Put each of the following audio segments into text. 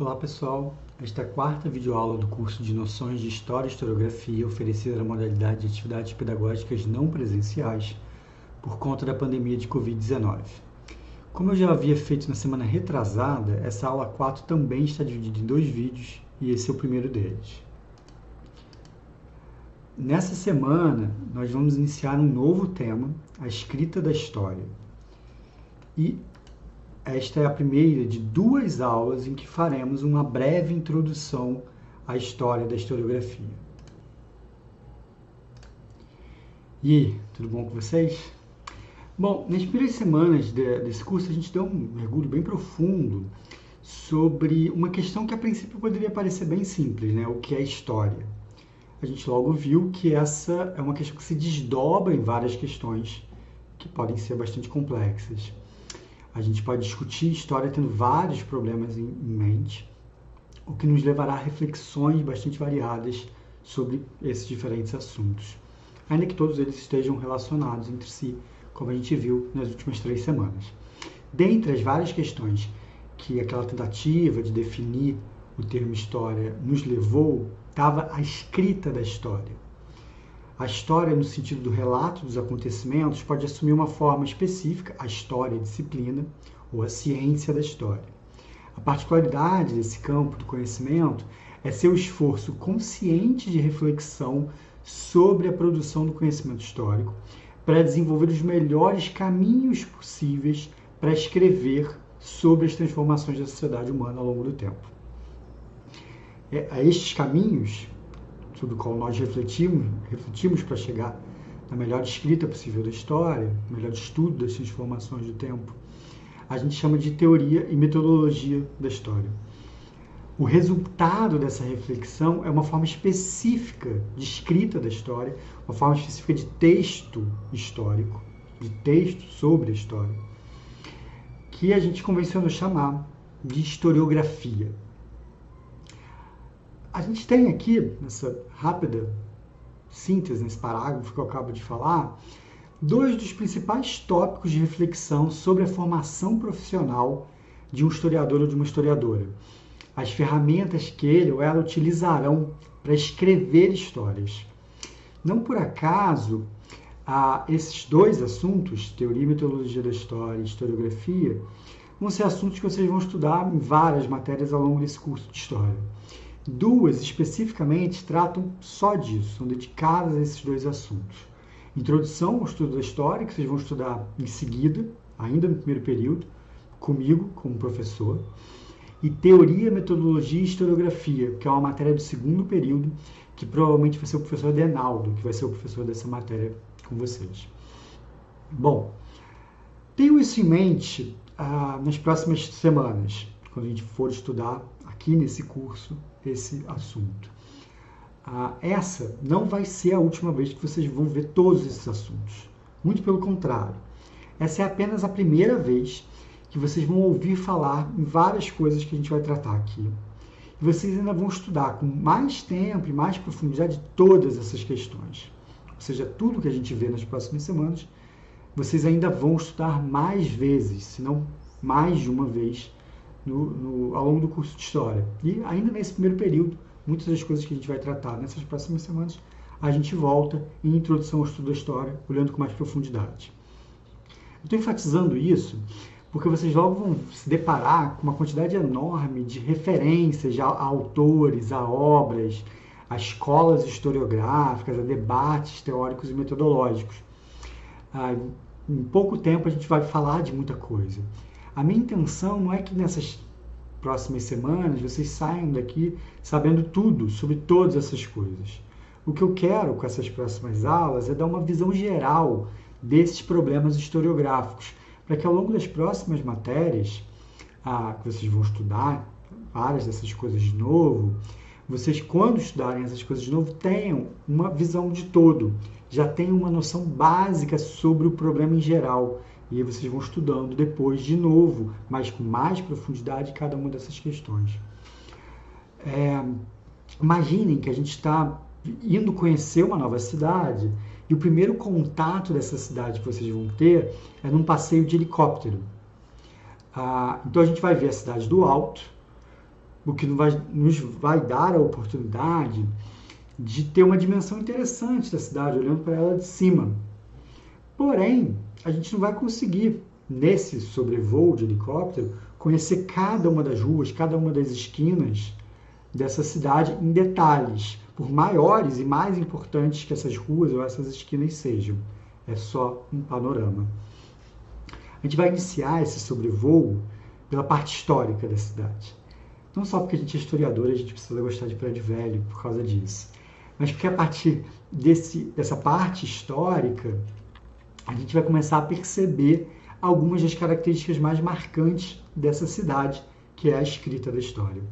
Olá pessoal, esta é a quarta videoaula do curso de Noções de História e Historiografia oferecida na modalidade de atividades pedagógicas não presenciais por conta da pandemia de Covid-19. Como eu já havia feito na semana retrasada, essa aula 4 também está dividida em dois vídeos e esse é o primeiro deles. Nessa semana, nós vamos iniciar um novo tema, a escrita da história. E esta é a primeira de duas aulas em que faremos uma breve introdução à história da historiografia. E tudo bom com vocês? Bom, nas primeiras semanas de, desse curso a gente deu um mergulho bem profundo sobre uma questão que a princípio poderia parecer bem simples, né? O que é história? A gente logo viu que essa é uma questão que se desdobra em várias questões que podem ser bastante complexas. A gente pode discutir história tendo vários problemas em, mente, o que nos levará a reflexões bastante variadas sobre esses diferentes assuntos, ainda que todos eles estejam relacionados entre si, como a gente viu nas últimas três semanas. Dentre as várias questões que aquela tentativa de definir o termo história nos levou, estava a escrita da história. A história, no sentido do relato dos acontecimentos, pode assumir uma forma específica, a história, a disciplina, ou a ciência da história. A particularidade desse campo do conhecimento é seu esforço consciente de reflexão sobre a produção do conhecimento histórico para desenvolver os melhores caminhos possíveis para escrever sobre as transformações da sociedade humana ao longo do tempo. É, a estes caminhos sobre o qual nós refletimos, refletimos para chegar na melhor escrita possível da história, melhor estudo das transformações do tempo, a gente chama de teoria e metodologia da história. O resultado dessa reflexão é uma forma específica de escrita da história, uma forma específica de texto histórico, de texto sobre a história, que a gente convencionou chamar de historiografia. A gente tem aqui, nessa rápida síntese, nesse parágrafo que eu acabo de falar, dois dos principais tópicos de reflexão sobre a formação profissional de um historiador ou de uma historiadora. As ferramentas que ele ou ela utilizarão para escrever histórias. Não por acaso, esses dois assuntos, teoria e metodologia da história e historiografia, vão ser assuntos que vocês vão estudar em várias matérias ao longo desse curso de história. Duas, especificamente, tratam só disso, são dedicadas a esses dois assuntos. Introdução ao estudo da história, que vocês vão estudar em seguida, ainda no primeiro período, comigo, como professor. E Teoria, Metodologia e Historiografia, que é uma matéria do segundo período, que provavelmente vai ser o professor Denaldo, que vai ser o professor dessa matéria com vocês. Bom, tenho isso em mente ah, nas próximas semanas, quando a gente for estudar aqui nesse curso esse assunto. Ah, essa não vai ser a última vez que vocês vão ver todos esses assuntos. Muito pelo contrário. Essa é apenas a primeira vez que vocês vão ouvir falar em várias coisas que a gente vai tratar aqui. E vocês ainda vão estudar com mais tempo e mais profundidade todas essas questões. Ou seja, tudo que a gente vê nas próximas semanas, vocês ainda vão estudar mais vezes, se não mais de uma vez, no, no, ao longo do curso de História. E ainda nesse primeiro período, muitas das coisas que a gente vai tratar nessas próximas semanas, a gente volta em Introdução ao Estudo da História, olhando com mais profundidade. Estou enfatizando isso porque vocês logo vão se deparar com uma quantidade enorme de referências a, a autores, a obras, a escolas historiográficas, a debates teóricos e metodológicos. Ah, em pouco tempo a gente vai falar de muita coisa. A minha intenção não é que nessas próximas semanas vocês saiam daqui sabendo tudo sobre todas essas coisas. O que eu quero com essas próximas aulas é dar uma visão geral desses problemas historiográficos, para que ao longo das próximas matérias ah, que vocês vão estudar, várias dessas coisas de novo, vocês, quando estudarem essas coisas de novo, tenham uma visão de todo, já tenham uma noção básica sobre o problema em geral e aí vocês vão estudando depois de novo, mas com mais profundidade, cada uma dessas questões. É, imaginem que a gente está indo conhecer uma nova cidade e o primeiro contato dessa cidade que vocês vão ter é num passeio de helicóptero. Ah, então a gente vai ver a cidade do alto, o que nos vai dar a oportunidade de ter uma dimensão interessante da cidade, olhando para ela de cima. Porém, a gente não vai conseguir, nesse sobrevoo de helicóptero, conhecer cada uma das ruas, cada uma das esquinas dessa cidade em detalhes, por maiores e mais importantes que essas ruas ou essas esquinas sejam. É só um panorama. A gente vai iniciar esse sobrevoo pela parte histórica da cidade. Não só porque a gente é historiador, a gente precisa gostar de prédio velho por causa disso, mas porque a partir desse, dessa parte histórica, a gente vai começar a perceber algumas das características mais marcantes dessa cidade, que é a escrita da história.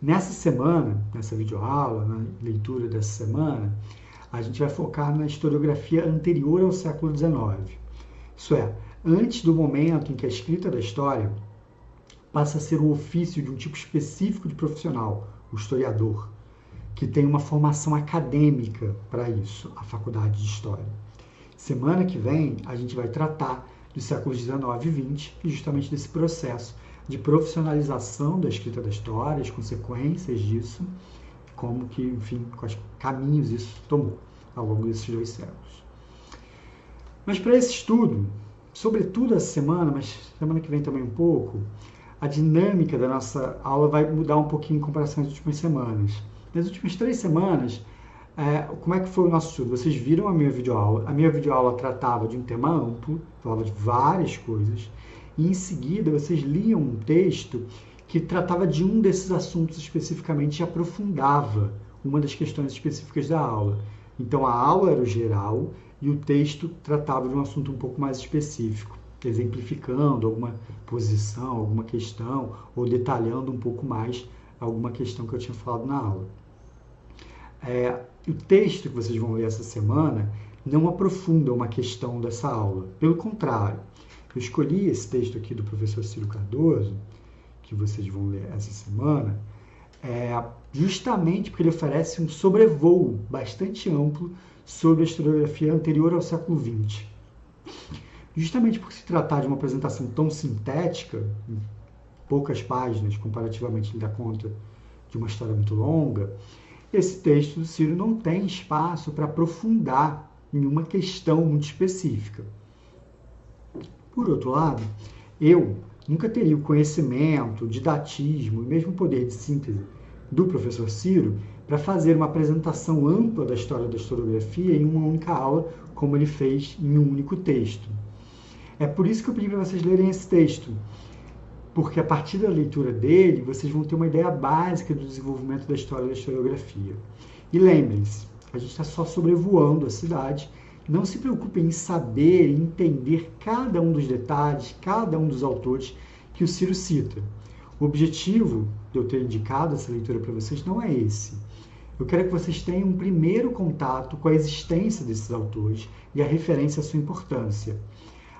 Nessa semana, nessa videoaula, na leitura dessa semana, a gente vai focar na historiografia anterior ao século XIX. Isso é, antes do momento em que a escrita da história passa a ser o ofício de um tipo específico de profissional, o historiador, que tem uma formação acadêmica para isso, a faculdade de História. Semana que vem a gente vai tratar dos séculos 19 e 20 e justamente desse processo de profissionalização da escrita da história, as consequências disso, como que, enfim, quais caminhos isso tomou ao longo desses dois séculos. Mas para esse estudo, sobretudo essa semana, mas semana que vem também um pouco, a dinâmica da nossa aula vai mudar um pouquinho em comparação às últimas semanas. Nas últimas três semanas, é, como é que foi o nosso estudo? Vocês viram a minha videoaula. A minha videoaula tratava de um tema amplo, falava de várias coisas, e em seguida vocês liam um texto que tratava de um desses assuntos especificamente e aprofundava uma das questões específicas da aula. Então a aula era o geral e o texto tratava de um assunto um pouco mais específico exemplificando alguma posição, alguma questão, ou detalhando um pouco mais alguma questão que eu tinha falado na aula. É, o texto que vocês vão ler essa semana não aprofunda uma questão dessa aula. Pelo contrário, eu escolhi esse texto aqui do professor Ciro Cardoso, que vocês vão ler essa semana, é, justamente porque ele oferece um sobrevoo bastante amplo sobre a historiografia anterior ao século XX. Justamente por se tratar de uma apresentação tão sintética, poucas páginas, comparativamente ele dá conta de uma história muito longa, esse texto do Ciro não tem espaço para aprofundar em uma questão muito específica. Por outro lado, eu nunca teria o conhecimento, o didatismo e mesmo o poder de síntese do professor Ciro para fazer uma apresentação ampla da história da historiografia em uma única aula, como ele fez em um único texto. É por isso que eu pedi para vocês lerem esse texto, porque a partir da leitura dele, vocês vão ter uma ideia básica do desenvolvimento da história da historiografia. E lembrem-se, a gente está só sobrevoando a cidade. Não se preocupem em saber e entender cada um dos detalhes, cada um dos autores que o Ciro cita. O objetivo de eu ter indicado essa leitura para vocês não é esse. Eu quero que vocês tenham um primeiro contato com a existência desses autores e a referência à sua importância.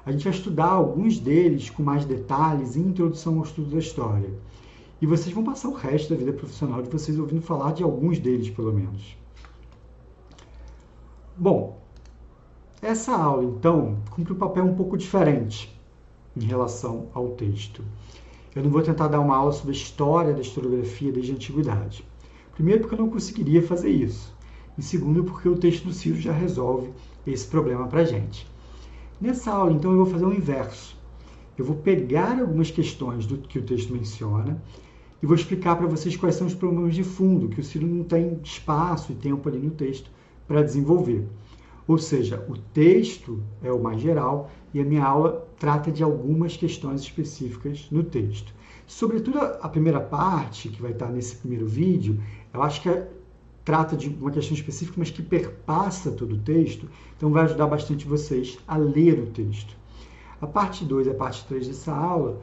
A gente vai estudar alguns deles com mais detalhes em introdução ao estudo da história. E vocês vão passar o resto da vida profissional de vocês ouvindo falar de alguns deles, pelo menos. Bom, essa aula, então, cumpre um papel um pouco diferente em relação ao texto. Eu não vou tentar dar uma aula sobre a história da historiografia desde a antiguidade. Primeiro, porque eu não conseguiria fazer isso. E segundo, porque o texto do Ciro já resolve esse problema para gente. Nessa aula, então, eu vou fazer o inverso. Eu vou pegar algumas questões do que o texto menciona e vou explicar para vocês quais são os problemas de fundo que o Ciro não tem espaço e tempo ali no texto para desenvolver. Ou seja, o texto é o mais geral e a minha aula trata de algumas questões específicas no texto. Sobretudo a primeira parte, que vai estar nesse primeiro vídeo, eu acho que é trata de uma questão específica, mas que perpassa todo o texto, então vai ajudar bastante vocês a ler o texto. A parte 2 e a parte 3 dessa aula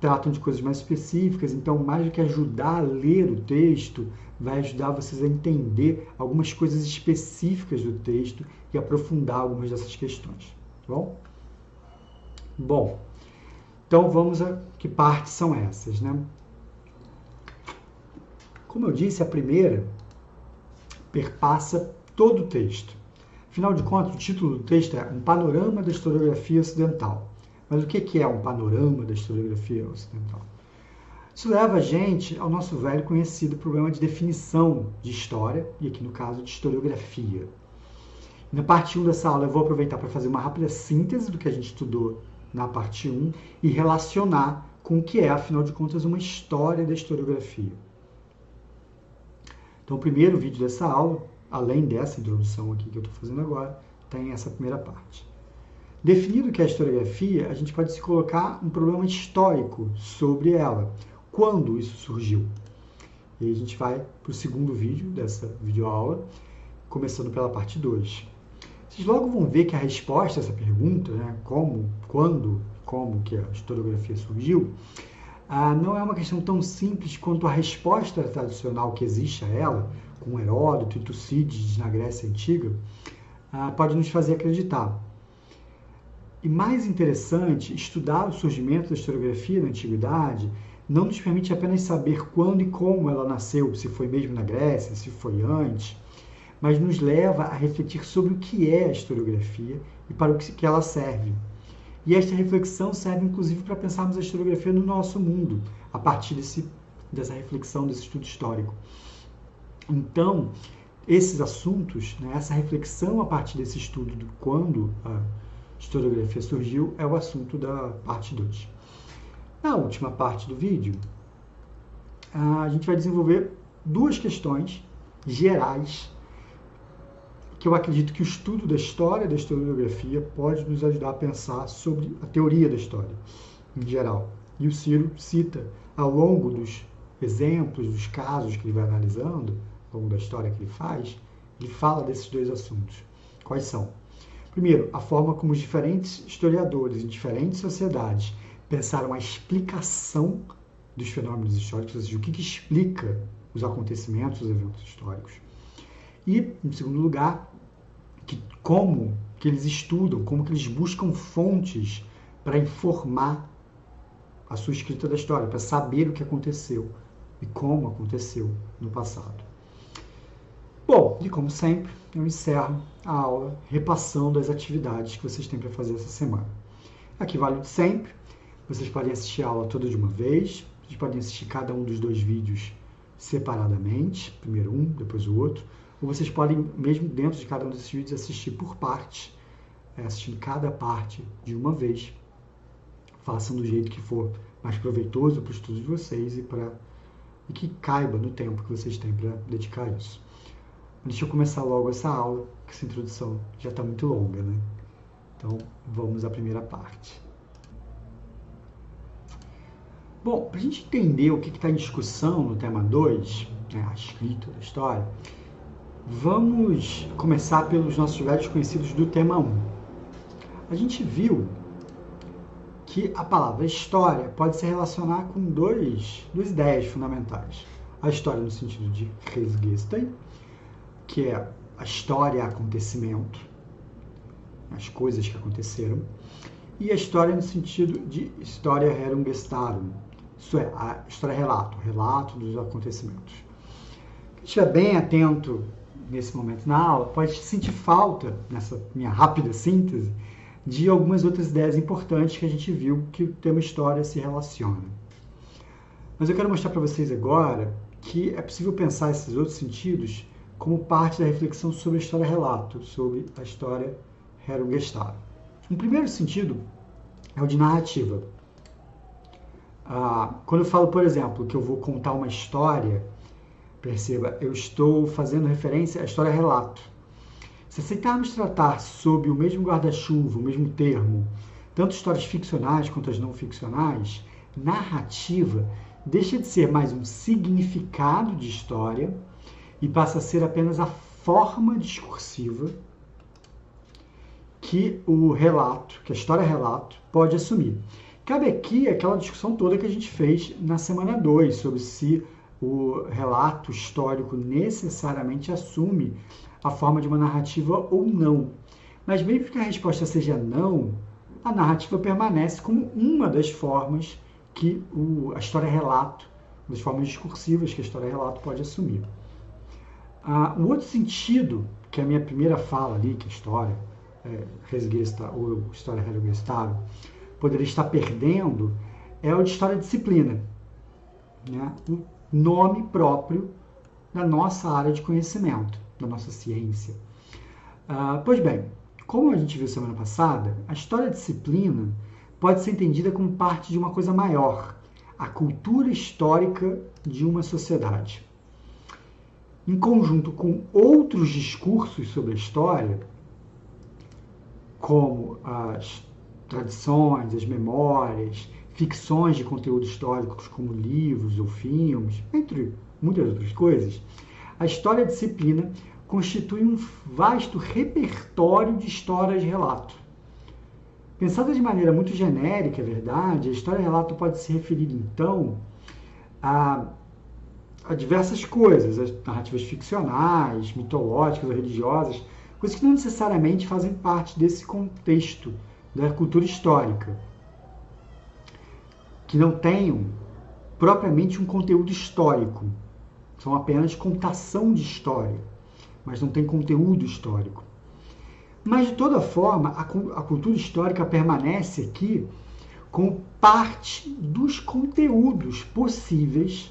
tratam de coisas mais específicas, então, mais do que ajudar a ler o texto, vai ajudar vocês a entender algumas coisas específicas do texto e aprofundar algumas dessas questões. Tá bom? Bom, então vamos a que partes são essas, né? Como eu disse, a primeira perpassa todo o texto. Afinal de contas, o título do texto é Um Panorama da Historiografia Ocidental. Mas o que é um panorama da historiografia ocidental? Isso leva a gente ao nosso velho conhecido problema de definição de história, e aqui no caso de historiografia. Na parte 1 dessa aula eu vou aproveitar para fazer uma rápida síntese do que a gente estudou na parte 1 e relacionar com o que é, afinal de contas, uma história da historiografia. Então, o primeiro vídeo dessa aula, além dessa introdução aqui que eu estou fazendo agora, tem essa primeira parte. Definido o que é a historiografia, a gente pode se colocar um problema histórico sobre ela. Quando isso surgiu? E aí a gente vai para o segundo vídeo dessa videoaula, começando pela parte 2. Vocês logo vão ver que a resposta a essa pergunta, né, como, quando, como que a historiografia surgiu, ah, não é uma questão tão simples quanto a resposta tradicional que existe a ela, com Heródoto e Tucídides na Grécia Antiga, ah, pode nos fazer acreditar. E mais interessante, estudar o surgimento da historiografia na Antiguidade não nos permite apenas saber quando e como ela nasceu, se foi mesmo na Grécia, se foi antes, mas nos leva a refletir sobre o que é a historiografia e para o que ela serve. E esta reflexão serve inclusive para pensarmos a historiografia no nosso mundo, a partir desse, dessa reflexão, desse estudo histórico. Então, esses assuntos, né, essa reflexão a partir desse estudo de quando a historiografia surgiu, é o assunto da parte 2. Na última parte do vídeo, a gente vai desenvolver duas questões gerais que eu acredito que o estudo da história da historiografia pode nos ajudar a pensar sobre a teoria da história em geral. E o Ciro cita ao longo dos exemplos, dos casos que ele vai analisando, ao longo da história que ele faz, ele fala desses dois assuntos. Quais são? Primeiro, a forma como os diferentes historiadores em diferentes sociedades pensaram a explicação dos fenômenos históricos, ou seja, o que, que explica os acontecimentos, os eventos históricos. E, em segundo lugar, que como que eles estudam, como que eles buscam fontes para informar a sua escrita da história, para saber o que aconteceu e como aconteceu no passado. Bom, e como sempre, eu encerro a aula repassando as atividades que vocês têm para fazer essa semana. Aqui vale de sempre, vocês podem assistir a aula toda de uma vez, vocês podem assistir cada um dos dois vídeos separadamente, primeiro um, depois o outro, ou vocês podem, mesmo dentro de cada um desses vídeos, assistir por parte, é, assistindo cada parte de uma vez. Façam do jeito que for mais proveitoso para o estudo de vocês e, para e que caiba no tempo que vocês têm para dedicar a isso. Deixa eu começar logo essa aula, que essa introdução já está muito longa, né? Então, vamos à primeira parte. Bom, para a gente entender o que está em discussão no tema 2, né, a escrita da história, Vamos começar pelos nossos velhos conhecidos do tema 1. A gente viu que a palavra história pode se relacionar com dois, duas ideias fundamentais. A história no sentido de Resgestei, que é a história acontecimento, as coisas que aconteceram, e a história no sentido de história herumgestarum, isso é, a história relato, relato dos acontecimentos. Quem estiver bem atento nesse momento na aula, pode sentir falta, nessa minha rápida síntese, de algumas outras ideias importantes que a gente viu que o tema história se relaciona. Mas eu quero mostrar para vocês agora que é possível pensar esses outros sentidos como parte da reflexão sobre a história-relato, sobre a história Herumgestalt. Um primeiro sentido é o de narrativa. Ah, quando eu falo, por exemplo, que eu vou contar uma história, Perceba, eu estou fazendo referência à história relato. Se aceitarmos tratar sob o mesmo guarda-chuva, o mesmo termo, tanto histórias ficcionais quanto as não ficcionais, narrativa deixa de ser mais um significado de história e passa a ser apenas a forma discursiva que o relato, que a história relato, pode assumir. Cabe aqui aquela discussão toda que a gente fez na semana 2 sobre se o relato histórico necessariamente assume a forma de uma narrativa ou não. Mas mesmo que a resposta seja não, a narrativa permanece como uma das formas que o, a história relato, das formas discursivas que a história relato pode assumir. Ah, o outro sentido, que é a minha primeira fala ali, que a história é, ou história resgestável, poderia estar perdendo, é o de história disciplina né, nome próprio da nossa área de conhecimento, da nossa ciência. Uh, pois bem, como a gente viu semana passada, a história da disciplina pode ser entendida como parte de uma coisa maior, a cultura histórica de uma sociedade. Em conjunto com outros discursos sobre a história, como as tradições, as memórias, ficções de conteúdo histórico, como livros ou filmes, entre muitas outras coisas, a história disciplina constitui um vasto repertório de histórias-relato. Pensada de maneira muito genérica, é verdade, a história-relato pode se referir, então, a, a diversas coisas, as narrativas ficcionais, mitológicas ou religiosas, coisas que não necessariamente fazem parte desse contexto da cultura histórica, que não tenham propriamente um conteúdo histórico, são apenas contação de história, mas não tem conteúdo histórico. Mas, de toda forma, a, cultura histórica permanece aqui como parte dos conteúdos possíveis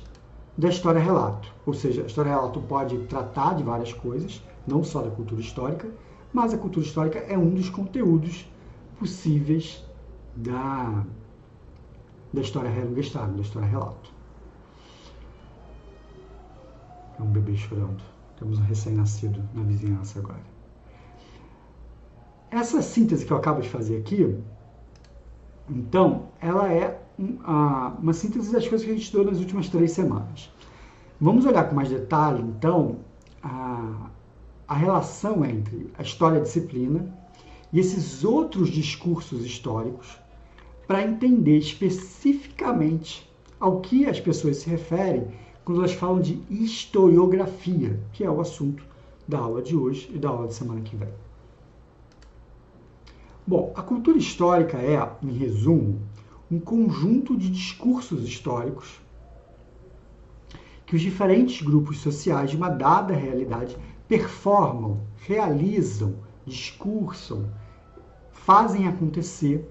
da história-relato. Ou seja, a história-relato pode tratar de várias coisas, não só da cultura histórica, mas a cultura histórica é um dos conteúdos possíveis da, da história registrada, da história relato. É um bebê chorando. Temos um recém-nascido na vizinhança agora. Essa síntese que eu acabo de fazer aqui, então, ela é uma síntese das coisas que a gente estudou nas últimas três semanas. Vamos olhar com mais detalhe, então, a, a relação entre a história-disciplina e esses outros discursos históricos para entender especificamente ao que as pessoas se referem quando elas falam de historiografia, que é o assunto da aula de hoje e da aula de semana que vem. Bom, a cultura histórica é, em resumo, um conjunto de discursos históricos que os diferentes grupos sociais de uma dada realidade performam, realizam, discursam, fazem acontecer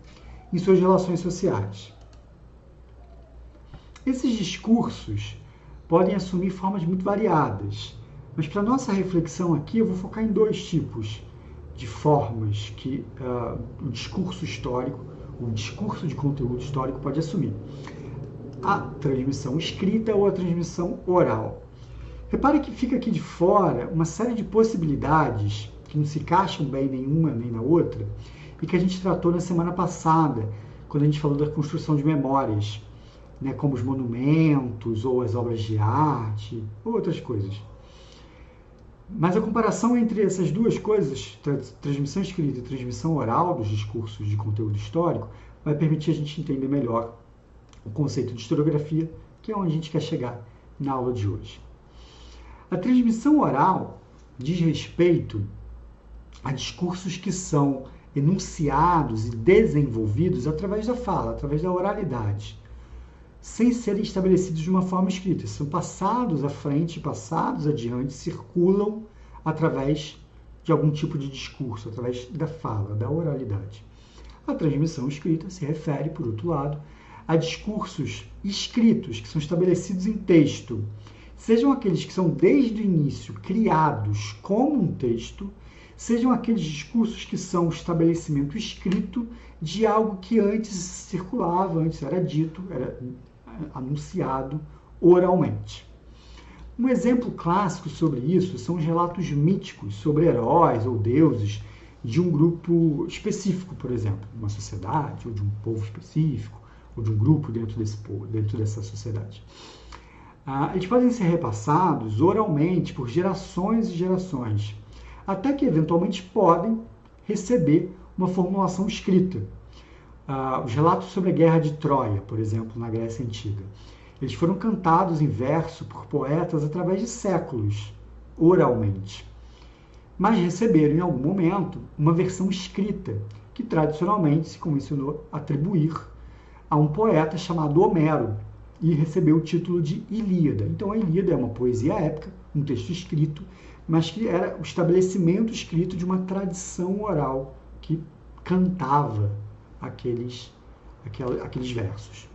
em suas relações sociais. Esses discursos podem assumir formas muito variadas, mas para nossa reflexão aqui eu vou focar em dois tipos de formas que uh, o discurso histórico, o discurso de conteúdo histórico pode assumir. A transmissão escrita ou a transmissão oral. Repare que fica aqui de fora uma série de possibilidades que não se encaixam bem nenhuma nem na outra, e que a gente tratou na semana passada, quando a gente falou da construção de memórias, né, como os monumentos ou as obras de arte, ou outras coisas. Mas a comparação entre essas duas coisas, transmissão escrita e transmissão oral dos discursos de conteúdo histórico, vai permitir a gente entender melhor o conceito de historiografia, que é onde a gente quer chegar na aula de hoje. A transmissão oral diz respeito a discursos que são enunciados e desenvolvidos através da fala, através da oralidade, sem serem estabelecidos de uma forma escrita. São passados à frente, passados adiante, circulam através de algum tipo de discurso, através da fala, da oralidade. A transmissão escrita se refere, por outro lado, a discursos escritos que são estabelecidos em texto, sejam aqueles que são desde o início criados como um texto, sejam aqueles discursos que são o estabelecimento escrito de algo que antes circulava, antes era dito, era anunciado oralmente. Um exemplo clássico sobre isso são os relatos míticos sobre heróis ou deuses de um grupo específico, por exemplo, de uma sociedade ou de um povo específico ou de um grupo dentro desse povo, dentro dessa sociedade. Ah, eles podem ser repassados oralmente por gerações e gerações até que eventualmente podem receber uma formulação escrita. Ah, os relatos sobre a guerra de Troia, por exemplo, na Grécia Antiga, eles foram cantados em verso por poetas através de séculos, oralmente. Mas receberam em algum momento uma versão escrita, que tradicionalmente se convencionou atribuir a um poeta chamado Homero, e recebeu o título de Ilíada. Então a Ilíada é uma poesia épica, um texto escrito, mas que era o estabelecimento escrito de uma tradição oral que cantava aqueles, aqueles versos.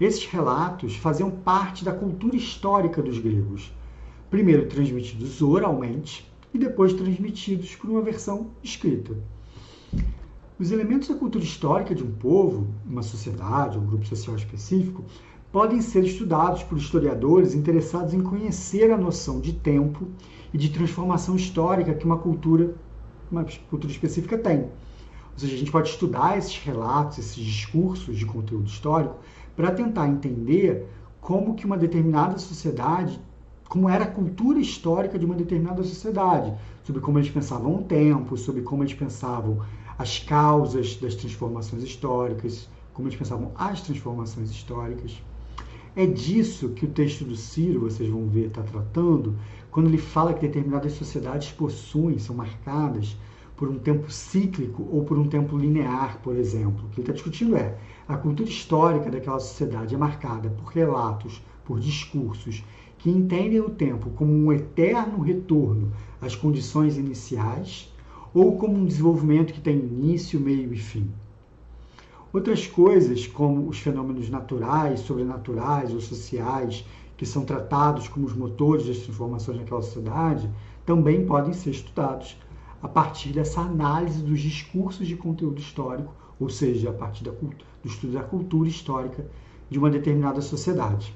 Esses relatos faziam parte da cultura histórica dos gregos, primeiro transmitidos oralmente e depois transmitidos por uma versão escrita. Os elementos da cultura histórica de um povo, uma sociedade, um grupo social específico, podem ser estudados por historiadores interessados em conhecer a noção de tempo e de transformação histórica que uma cultura, uma cultura específica tem. Ou seja, a gente pode estudar esses relatos, esses discursos de conteúdo histórico para tentar entender como que uma determinada sociedade, como era a cultura histórica de uma determinada sociedade, sobre como eles pensavam o tempo, sobre como eles pensavam as causas das transformações históricas, como eles pensavam as transformações históricas. É disso que o texto do Ciro, vocês vão ver, está tratando, quando ele fala que determinadas sociedades possuem, são marcadas por um tempo cíclico ou por um tempo linear, por exemplo. O que ele está discutindo é a cultura histórica daquela sociedade é marcada por relatos, por discursos que entendem o tempo como um eterno retorno às condições iniciais ou como um desenvolvimento que tem início, meio e fim. Outras coisas, como os fenômenos naturais, sobrenaturais ou sociais, que são tratados como os motores das transformações naquela sociedade, também podem ser estudados a partir dessa análise dos discursos de conteúdo histórico, ou seja, a partir da, do estudo da cultura histórica de uma determinada sociedade.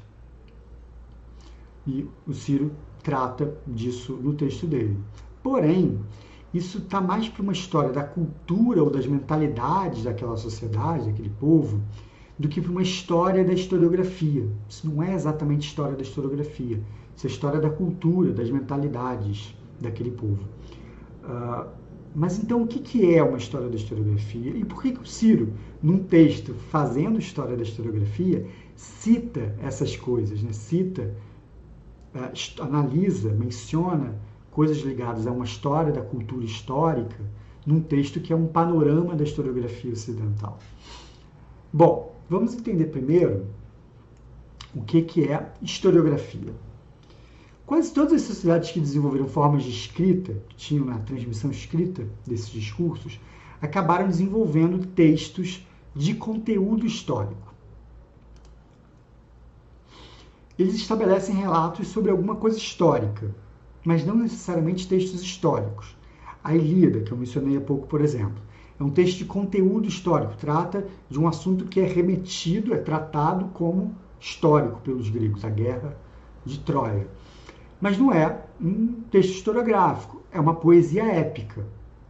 E o Ciro trata disso no texto dele. Porém, isso está mais para uma história da cultura ou das mentalidades daquela sociedade, daquele povo, do que para uma história da historiografia. Isso não é exatamente história da historiografia. Isso é história da cultura, das mentalidades daquele povo. Uh, mas então, o que, que é uma história da historiografia? E por que, que o Ciro, num texto fazendo história da historiografia, cita essas coisas, né? cita, uh, analisa, menciona coisas ligadas a uma história da cultura histórica num texto que é um panorama da historiografia ocidental. Bom, vamos entender primeiro o que, que é historiografia. Quase todas as sociedades que desenvolveram formas de escrita, que tinham a transmissão escrita desses discursos, acabaram desenvolvendo textos de conteúdo histórico. Eles estabelecem relatos sobre alguma coisa histórica, mas não necessariamente textos históricos. A Ilíada, que eu mencionei há pouco, por exemplo, é um texto de conteúdo histórico, trata de um assunto que é remetido, é tratado como histórico pelos gregos, a guerra de Troia. Mas não é um texto historiográfico, é uma poesia épica,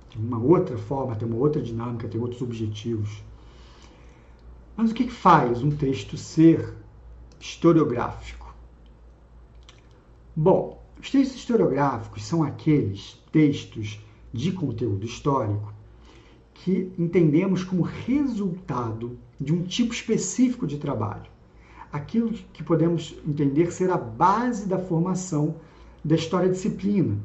de uma outra forma, tem uma outra dinâmica, tem outros objetivos. Mas o que faz um texto ser historiográfico? Bom, os textos historiográficos são aqueles textos de conteúdo histórico que entendemos como resultado de um tipo específico de trabalho. Aquilo que podemos entender ser a base da formação da história disciplina,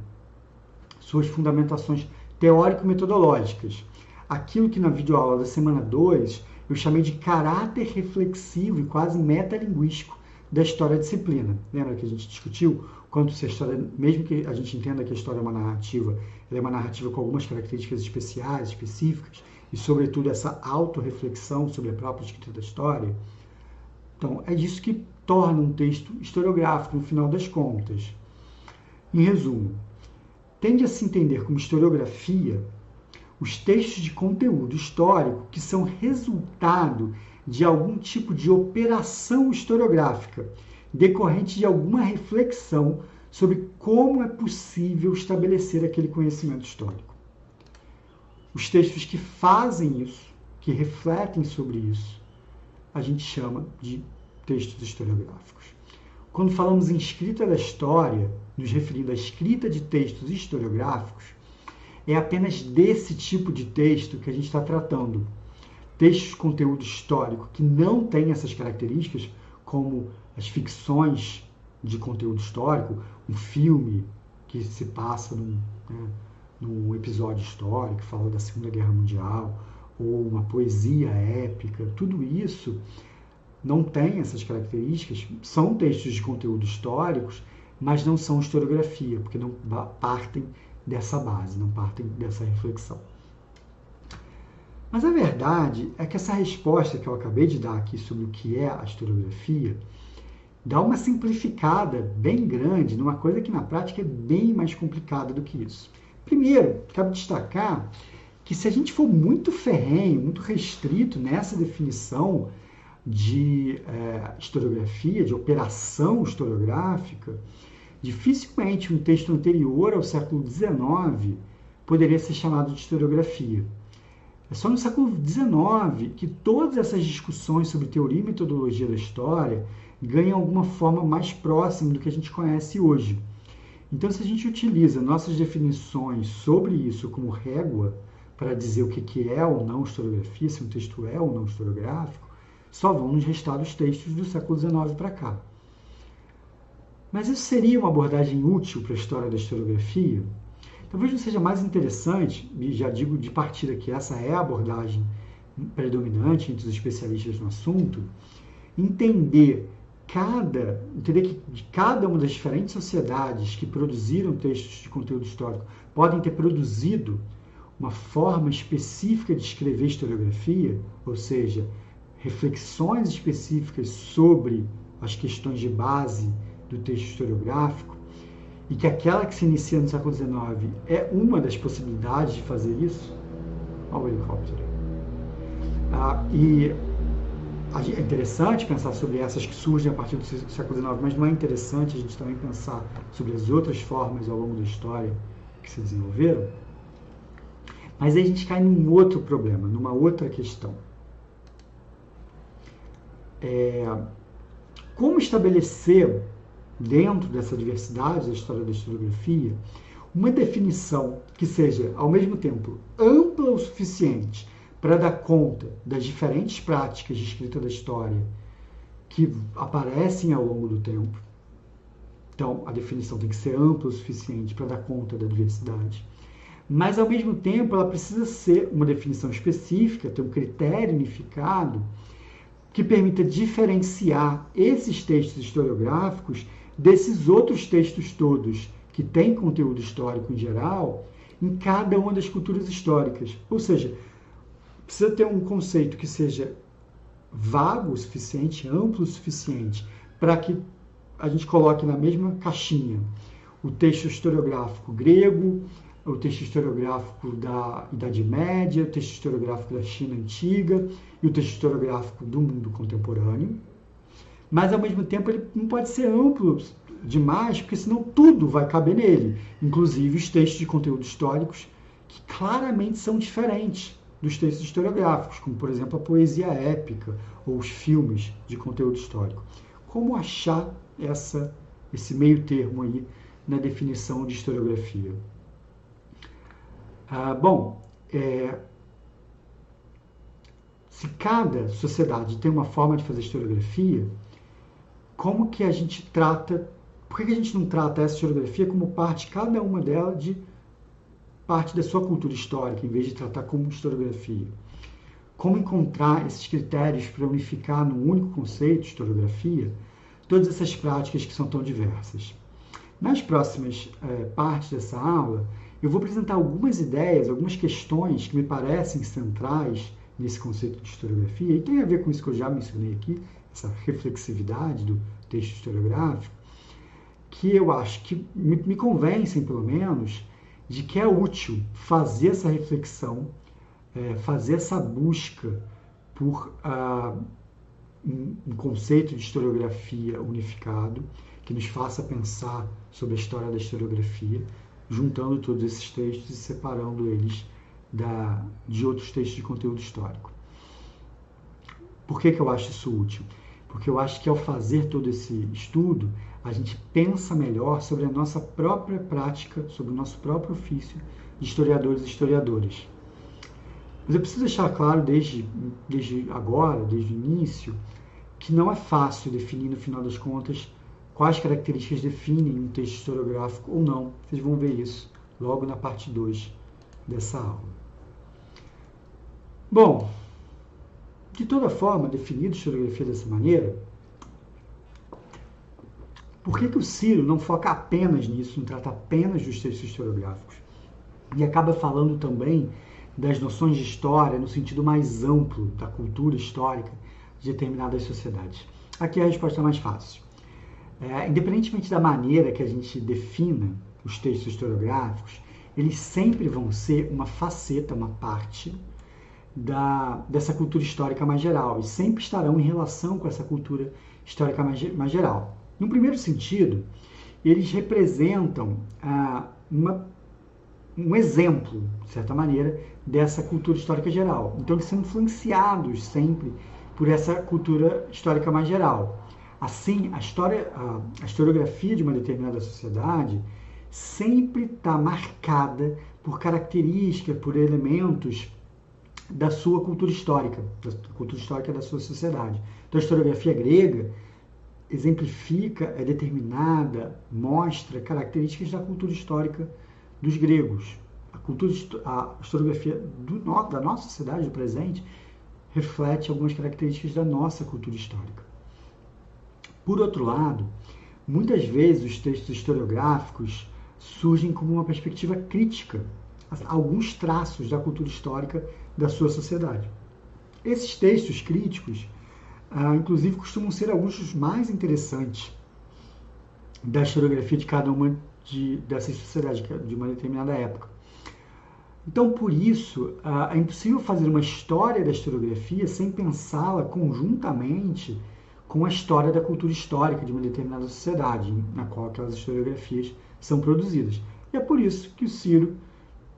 suas fundamentações teórico-metodológicas. Aquilo que na videoaula da semana 2 eu chamei de caráter reflexivo e quase metalinguístico da história disciplina. Lembra que a gente discutiu quanto se a história, mesmo que a gente entenda que a história é uma narrativa, ela é uma narrativa com algumas características especiais, específicas, e sobretudo essa autorreflexão sobre a própria escrita da história. Então, é isso que torna um texto historiográfico, no final das contas. Em resumo, tende a se entender como historiografia os textos de conteúdo histórico que são resultado de algum tipo de operação historiográfica, decorrente de alguma reflexão sobre como é possível estabelecer aquele conhecimento histórico. Os textos que fazem isso, que refletem sobre isso, a gente chama de textos historiográficos. Quando falamos em escrita da história, nos referindo à escrita de textos historiográficos, é apenas desse tipo de texto que a gente está tratando. Textos de conteúdo histórico que não têm essas características, como as ficções de conteúdo histórico, um filme que se passa num, né, num episódio histórico, que fala da Segunda Guerra Mundial, ou uma poesia épica, tudo isso não tem essas características, são textos de conteúdo históricos, mas não são historiografia, porque não partem dessa base, não partem dessa reflexão. Mas a verdade é que essa resposta que eu acabei de dar aqui sobre o que é a historiografia dá uma simplificada bem grande numa coisa que na prática é bem mais complicada do que isso. Primeiro, cabe destacar que se a gente for muito ferrenho, muito restrito nessa definição de é, historiografia, de operação historiográfica, dificilmente um texto anterior ao século XIX poderia ser chamado de historiografia. É só no século XIX que todas essas discussões sobre teoria e metodologia da história ganham alguma forma mais próxima do que a gente conhece hoje. Então, se a gente utiliza nossas definições sobre isso como régua para dizer o que é ou não historiografia, se um texto é ou não historiográfico, só vão nos restar os textos do século XIX para cá. Mas isso seria uma abordagem útil para a história da historiografia? Talvez não seja mais interessante, e já digo de partida que essa é a abordagem predominante entre os especialistas no assunto, entender cada, entender que de cada uma das diferentes sociedades que produziram textos de conteúdo histórico podem ter produzido uma forma específica de escrever historiografia, ou seja, reflexões específicas sobre as questões de base do texto historiográfico, e que aquela que se inicia no século XIX é uma das possibilidades de fazer isso, olha o helicóptero. Ah, e é interessante pensar sobre essas que surgem a partir do século XIX, mas não é interessante a gente também pensar sobre as outras formas ao longo da história que se desenvolveram? Mas aí a gente cai num outro problema, numa outra questão. É, como estabelecer dentro dessa diversidade da história da historiografia, uma definição que seja, ao mesmo tempo, ampla o suficiente para dar conta das diferentes práticas de escrita da história que aparecem ao longo do tempo. Então, a definição tem que ser ampla o suficiente para dar conta da diversidade. Mas, ao mesmo tempo, ela precisa ser uma definição específica, ter um critério unificado que permita diferenciar esses textos historiográficos desses outros textos todos que têm conteúdo histórico em geral em cada uma das culturas históricas. Ou seja, precisa ter um conceito que seja vago o suficiente, amplo o suficiente, para que a gente coloque na mesma caixinha o texto historiográfico grego, o texto historiográfico da Idade Média, o texto historiográfico da China Antiga e o texto historiográfico do mundo contemporâneo. Mas ao mesmo tempo ele não pode ser amplo demais, porque senão tudo vai caber nele, inclusive os textos de conteúdo históricos, que claramente são diferentes dos textos historiográficos, como por exemplo a poesia épica ou os filmes de conteúdo histórico. Como achar essa, esse meio termo aí na definição de historiografia? Ah, bom, é, se cada sociedade tem uma forma de fazer historiografia, como que a gente trata, por que a gente não trata essa historiografia como parte, cada uma delas, de parte da sua cultura histórica, em vez de tratar como historiografia? Como encontrar esses critérios para unificar num único conceito, historiografia, todas essas práticas que são tão diversas? Nas próximas é, partes dessa aula, eu vou apresentar algumas ideias, algumas questões que me parecem centrais nesse conceito de historiografia, e tem a ver com isso que eu já mencionei aqui, essa reflexividade do texto historiográfico, que eu acho que me, me convencem, pelo menos, de que é útil fazer essa reflexão, é, fazer essa busca por ah, um, um conceito de historiografia unificado, que nos faça pensar sobre a história da historiografia, juntando todos esses textos e separando eles da, de outros textos de conteúdo histórico. Por que, que eu acho isso útil? Porque eu acho que ao fazer todo esse estudo, a gente pensa melhor sobre a nossa própria prática, sobre o nosso próprio ofício de historiadores e historiadoras. Mas eu preciso deixar claro desde, desde agora, desde o início, que não é fácil definir, no final das contas, quais características definem um texto historiográfico ou não. Vocês vão ver isso logo na parte 2 dessa aula. Bom, de toda forma, definido historiografia dessa maneira, por que, que o Ciro não foca apenas nisso, não trata apenas dos textos historiográficos? E acaba falando também das noções de história no sentido mais amplo da cultura histórica de determinadas sociedades? Aqui a resposta é mais fácil. É, independentemente da maneira que a gente defina os textos historiográficos, eles sempre vão ser uma faceta, uma parte da, dessa cultura histórica mais geral e sempre estarão em relação com essa cultura histórica mais, mais geral. No primeiro sentido, eles representam ah, uma, um exemplo, de certa maneira, dessa cultura histórica geral. Então, eles são influenciados sempre por essa cultura histórica mais geral. Assim, a, história, a, a historiografia de uma determinada sociedade sempre está marcada por características, por elementos da sua cultura histórica, da cultura histórica da sua sociedade. Então, a historiografia grega exemplifica, é determinada, mostra características da cultura histórica dos gregos. A, cultura, a historiografia do, da nossa sociedade, do presente, reflete algumas características da nossa cultura histórica. Por outro lado, muitas vezes os textos historiográficos surgem como uma perspectiva crítica a alguns traços da cultura histórica da sua sociedade. Esses textos críticos ah, inclusive costumam ser alguns dos mais interessantes da historiografia de cada uma de, dessas sociedades de uma determinada época. Então, por isso, ah, é impossível fazer uma história da historiografia sem pensá-la conjuntamente com a história da cultura histórica de uma determinada sociedade na qual aquelas historiografias são produzidas. E é por isso que o Ciro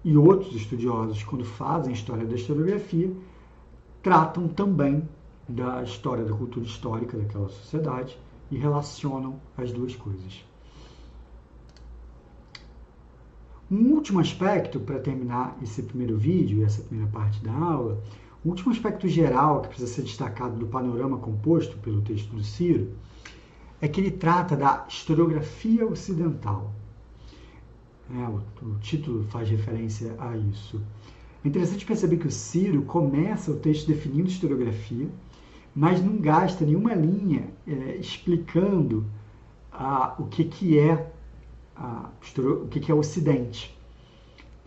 e outros estudiosos, quando fazem história da historiografia, tratam também da história, da cultura histórica daquela sociedade e relacionam as duas coisas. Um último aspecto, para terminar esse primeiro vídeo essa primeira parte da aula, um último aspecto geral que precisa ser destacado do panorama composto pelo texto do Ciro é que ele trata da historiografia ocidental. É, o, o título faz referência a isso. É interessante perceber que o Ciro começa o texto definindo historiografia, mas não gasta nenhuma linha é, explicando ah, o que, que é o que, que é Ocidente.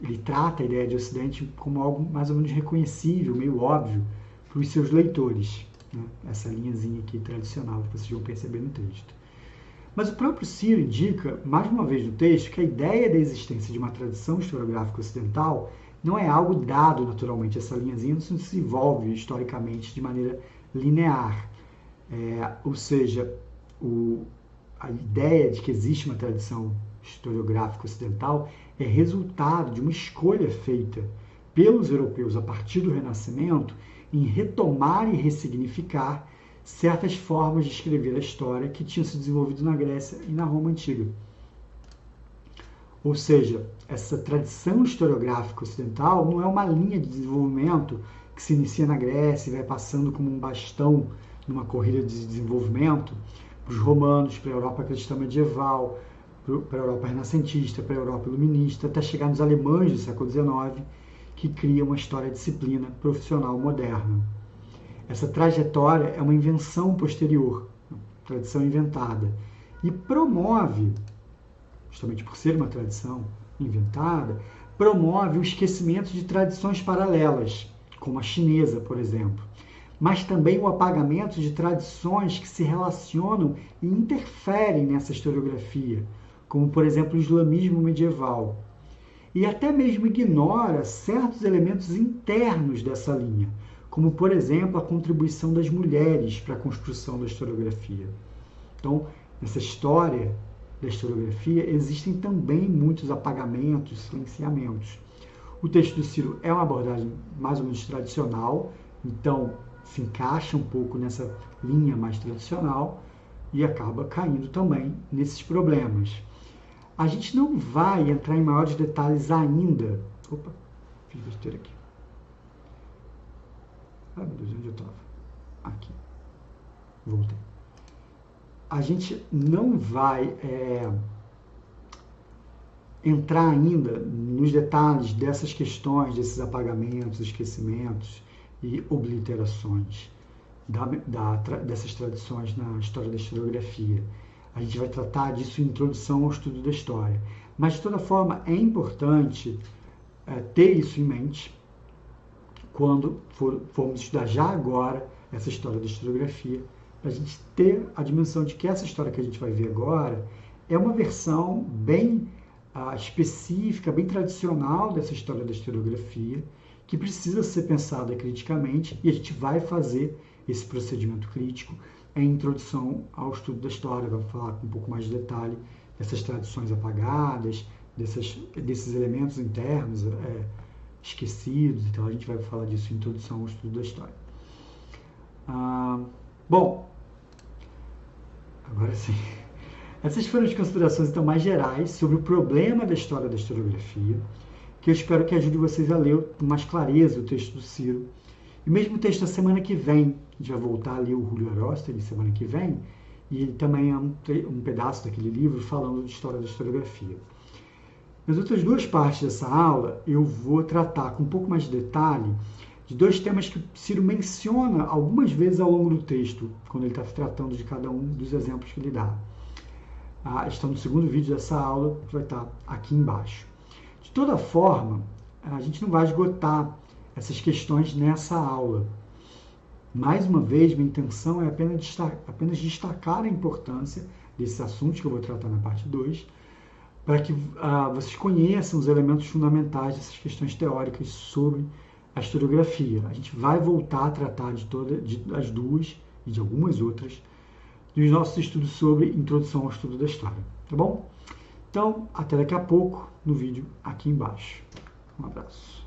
Ele trata a ideia de Ocidente como algo mais ou menos reconhecível, meio óbvio para os seus leitores. Né? Essa linhazinha aqui tradicional que vocês vão perceber no texto. Mas o próprio Ciro indica, mais uma vez no texto, que a ideia da existência de uma tradição historiográfica ocidental não é algo dado naturalmente. Essa linhazinha não se desenvolve historicamente de maneira linear. É, ou seja, o, a ideia de que existe uma tradição historiográfica ocidental é resultado de uma escolha feita pelos europeus a partir do Renascimento em retomar e ressignificar certas formas de escrever a história que tinham se desenvolvido na Grécia e na Roma antiga. Ou seja, essa tradição historiográfica ocidental não é uma linha de desenvolvimento que se inicia na Grécia e vai passando como um bastão numa corrida de desenvolvimento para os romanos, para a Europa cristã medieval, para a Europa renascentista, para a Europa iluminista, até chegar nos alemães do século XIX, que criam uma história-disciplina profissional moderna. Essa trajetória é uma invenção posterior, tradição inventada, e promove, justamente por ser uma tradição inventada, promove o esquecimento de tradições paralelas, como a chinesa, por exemplo, mas também o apagamento de tradições que se relacionam e interferem nessa historiografia, como por exemplo o islamismo medieval. E até mesmo ignora certos elementos internos dessa linha, como por exemplo a contribuição das mulheres para a construção da historiografia. Então, nessa história da historiografia existem também muitos apagamentos, silenciamentos. O texto do Ciro é uma abordagem mais ou menos tradicional, então se encaixa um pouco nessa linha mais tradicional e acaba caindo também nesses problemas. A gente não vai entrar em maiores detalhes ainda. Opa, fiz besteira aqui. Ai meu Deus, onde eu estava? Aqui. Voltei. A gente não vai. É entrar ainda nos detalhes dessas questões, desses apagamentos, esquecimentos e obliterações da, da, dessas tradições na história da historiografia. A gente vai tratar disso em introdução ao estudo da história. Mas, de toda forma, é importante é, ter isso em mente quando for, formos estudar já agora essa história da historiografia, para a gente ter a dimensão de que essa história que a gente vai ver agora é uma versão bem específica, bem tradicional dessa história da historiografia, que precisa ser pensada criticamente e a gente vai fazer esse procedimento crítico em introdução ao estudo da história, vai falar com um pouco mais de detalhe dessas tradições apagadas, dessas, desses elementos internos é, esquecidos, então a gente vai falar disso em introdução ao estudo da história. Ah, bom, agora sim. Essas foram as considerações então mais gerais sobre o problema da história da historiografia, que eu espero que ajude vocês a ler com mais clareza o texto do Ciro. E mesmo o texto da semana que vem, vai voltar a ler o Julio Aróstegui semana que vem, e ele também é um, um pedaço daquele livro falando de história da historiografia. Nas outras duas partes dessa aula, eu vou tratar com um pouco mais de detalhe de dois temas que Ciro menciona algumas vezes ao longo do texto, quando ele está tratando de cada um dos exemplos que ele dá ah, estão no segundo vídeo dessa aula, que vai estar aqui embaixo. De toda forma, a gente não vai esgotar essas questões nessa aula. Mais uma vez, minha intenção é apenas destacar, apenas destacar a importância desses assuntos que eu vou tratar na parte 2, para que ah, vocês conheçam os elementos fundamentais dessas questões teóricas sobre a historiografia. A gente vai voltar a tratar de todas as duas e de algumas outras dos nossos estudos sobre introdução ao estudo da história, tá bom? Então, até daqui a pouco no vídeo aqui embaixo. Um abraço.